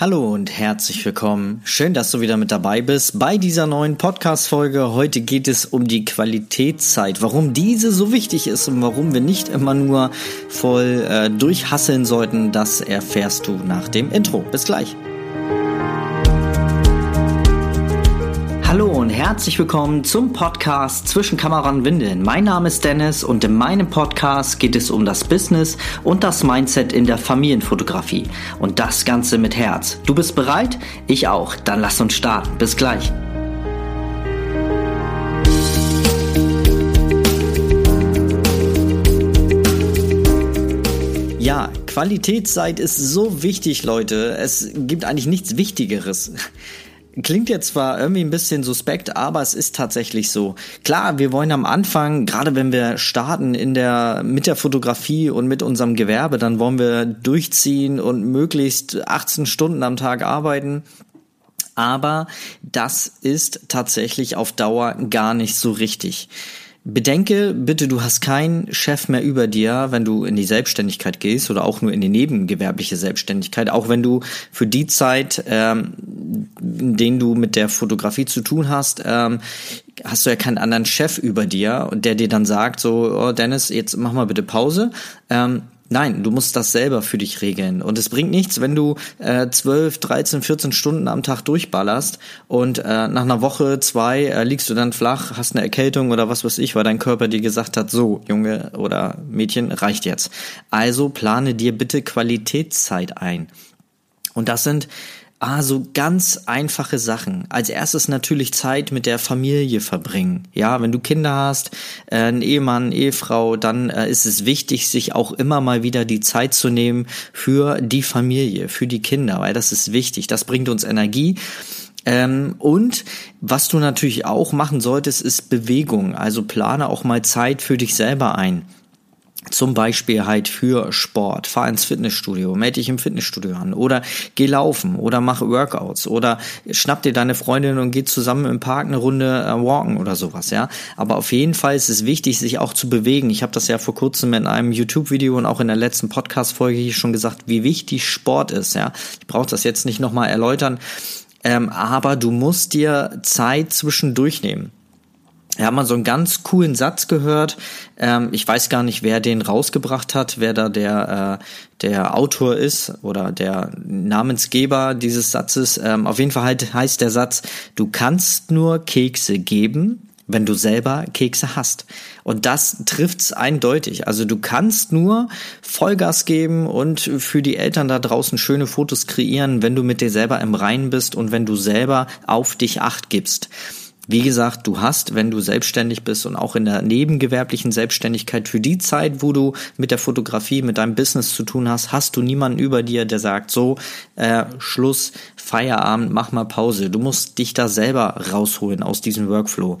Hallo und herzlich willkommen. Schön, dass du wieder mit dabei bist bei dieser neuen Podcast-Folge. Heute geht es um die Qualitätszeit, warum diese so wichtig ist und warum wir nicht immer nur voll äh, durchhasseln sollten. Das erfährst du nach dem Intro. Bis gleich. Herzlich willkommen zum Podcast Zwischen Kamera und Windeln. Mein Name ist Dennis und in meinem Podcast geht es um das Business und das Mindset in der Familienfotografie. Und das Ganze mit Herz. Du bist bereit? Ich auch. Dann lass uns starten. Bis gleich. Ja, Qualitätszeit ist so wichtig, Leute. Es gibt eigentlich nichts Wichtigeres. Klingt jetzt zwar irgendwie ein bisschen suspekt, aber es ist tatsächlich so. Klar, wir wollen am Anfang, gerade wenn wir starten in der, mit der Fotografie und mit unserem Gewerbe, dann wollen wir durchziehen und möglichst 18 Stunden am Tag arbeiten. Aber das ist tatsächlich auf Dauer gar nicht so richtig. Bedenke bitte, du hast keinen Chef mehr über dir, wenn du in die Selbstständigkeit gehst oder auch nur in die nebengewerbliche Selbstständigkeit, auch wenn du für die Zeit, ähm, in denen du mit der Fotografie zu tun hast, ähm, hast du ja keinen anderen Chef über dir, der dir dann sagt, so, oh Dennis, jetzt mach mal bitte Pause. Ähm, Nein, du musst das selber für dich regeln. Und es bringt nichts, wenn du äh, 12, 13, 14 Stunden am Tag durchballerst und äh, nach einer Woche, zwei äh, liegst du dann flach, hast eine Erkältung oder was weiß ich, weil dein Körper dir gesagt hat, so, Junge oder Mädchen, reicht jetzt. Also plane dir bitte Qualitätszeit ein. Und das sind Ah, so ganz einfache Sachen. Als erstes natürlich Zeit mit der Familie verbringen. Ja, wenn du Kinder hast, äh, einen Ehemann, Ehefrau, dann äh, ist es wichtig, sich auch immer mal wieder die Zeit zu nehmen für die Familie, für die Kinder, weil das ist wichtig. Das bringt uns Energie. Ähm, und was du natürlich auch machen solltest, ist Bewegung. Also plane auch mal Zeit für dich selber ein. Zum Beispiel halt für Sport. Fahr ins Fitnessstudio, melde dich im Fitnessstudio an oder geh laufen oder mach Workouts oder schnapp dir deine Freundin und geh zusammen im Park eine Runde äh, walken oder sowas, ja. Aber auf jeden Fall ist es wichtig, sich auch zu bewegen. Ich habe das ja vor kurzem in einem YouTube-Video und auch in der letzten Podcast-Folge hier schon gesagt, wie wichtig Sport ist, ja. Ich brauche das jetzt nicht nochmal erläutern. Ähm, aber du musst dir Zeit zwischendurch nehmen. Ich habe mal so einen ganz coolen Satz gehört. Ähm, ich weiß gar nicht, wer den rausgebracht hat, wer da der, äh, der Autor ist oder der Namensgeber dieses Satzes. Ähm, auf jeden Fall halt heißt der Satz, du kannst nur Kekse geben, wenn du selber Kekse hast. Und das trifft's eindeutig. Also du kannst nur Vollgas geben und für die Eltern da draußen schöne Fotos kreieren, wenn du mit dir selber im Reinen bist und wenn du selber auf dich acht gibst. Wie gesagt, du hast, wenn du selbstständig bist und auch in der nebengewerblichen Selbstständigkeit für die Zeit, wo du mit der Fotografie, mit deinem Business zu tun hast, hast du niemanden über dir, der sagt, so, äh, Schluss, Feierabend, mach mal Pause. Du musst dich da selber rausholen aus diesem Workflow.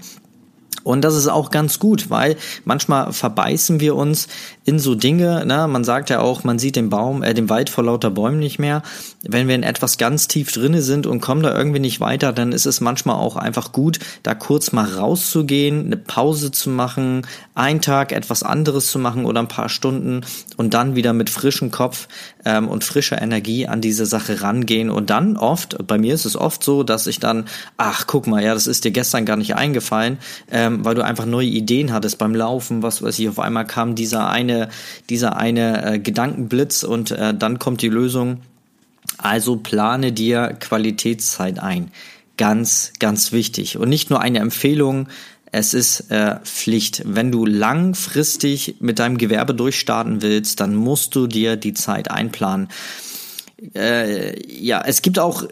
Und das ist auch ganz gut, weil manchmal verbeißen wir uns in so Dinge. Ne? Man sagt ja auch, man sieht den Baum, äh, den Wald vor lauter Bäumen nicht mehr. Wenn wir in etwas ganz tief drinne sind und kommen da irgendwie nicht weiter, dann ist es manchmal auch einfach gut, da kurz mal rauszugehen, eine Pause zu machen, einen Tag etwas anderes zu machen oder ein paar Stunden und dann wieder mit frischem Kopf ähm, und frischer Energie an diese Sache rangehen. Und dann oft, bei mir ist es oft so, dass ich dann, ach guck mal, ja, das ist dir gestern gar nicht eingefallen. Ähm, weil du einfach neue Ideen hattest beim Laufen, was weiß ich, auf einmal kam dieser eine, dieser eine äh, Gedankenblitz und äh, dann kommt die Lösung. Also plane dir Qualitätszeit ein. Ganz, ganz wichtig. Und nicht nur eine Empfehlung, es ist äh, Pflicht. Wenn du langfristig mit deinem Gewerbe durchstarten willst, dann musst du dir die Zeit einplanen äh, ja, es gibt auch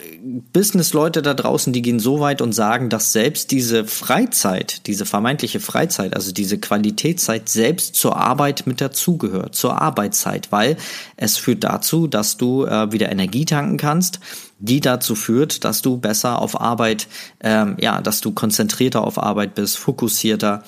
Business-Leute da draußen, die gehen so weit und sagen, dass selbst diese Freizeit, diese vermeintliche Freizeit, also diese Qualitätszeit selbst zur Arbeit mit dazugehört, zur Arbeitszeit, weil es führt dazu, dass du äh, wieder Energie tanken kannst, die dazu führt, dass du besser auf Arbeit, ähm, ja, dass du konzentrierter auf Arbeit bist, fokussierter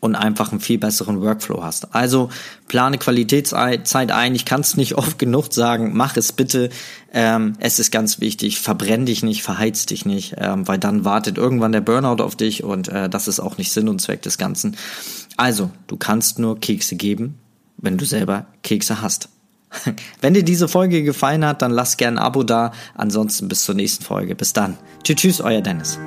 und einfach einen viel besseren Workflow hast. Also plane Qualitätszeit ein. Ich kann es nicht oft genug sagen. Mach es bitte. Ähm, es ist ganz wichtig. Verbrenn dich nicht, verheiz dich nicht, ähm, weil dann wartet irgendwann der Burnout auf dich und äh, das ist auch nicht Sinn und Zweck des Ganzen. Also, du kannst nur Kekse geben, wenn du selber Kekse hast. Wenn dir diese Folge gefallen hat, dann lass gerne ein Abo da. Ansonsten bis zur nächsten Folge. Bis dann. Tschüss, tschüss, euer Dennis.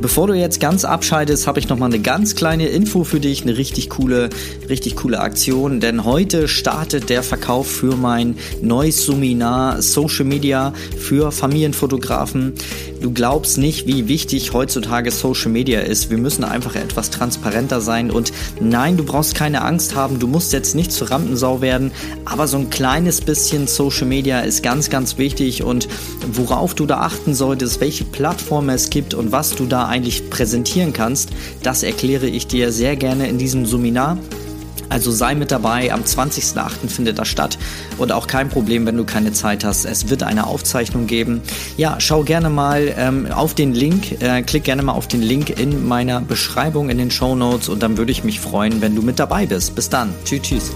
Bevor du jetzt ganz abschaltest, habe ich noch mal eine ganz kleine Info für dich, eine richtig coole, richtig coole Aktion, denn heute startet der Verkauf für mein neues Seminar Social Media für Familienfotografen. Du glaubst nicht, wie wichtig heutzutage Social Media ist. Wir müssen einfach etwas transparenter sein. Und nein, du brauchst keine Angst haben, du musst jetzt nicht zur Rampensau werden, aber so ein kleines bisschen Social Media ist ganz, ganz wichtig. Und worauf du da achten solltest, welche Plattformen es gibt und was du da eigentlich präsentieren kannst, das erkläre ich dir sehr gerne in diesem Seminar. Also sei mit dabei, am 20.08. findet das statt und auch kein Problem, wenn du keine Zeit hast. Es wird eine Aufzeichnung geben. Ja, schau gerne mal ähm, auf den Link, äh, klick gerne mal auf den Link in meiner Beschreibung in den Show Notes und dann würde ich mich freuen, wenn du mit dabei bist. Bis dann. Tschüss, tschüss.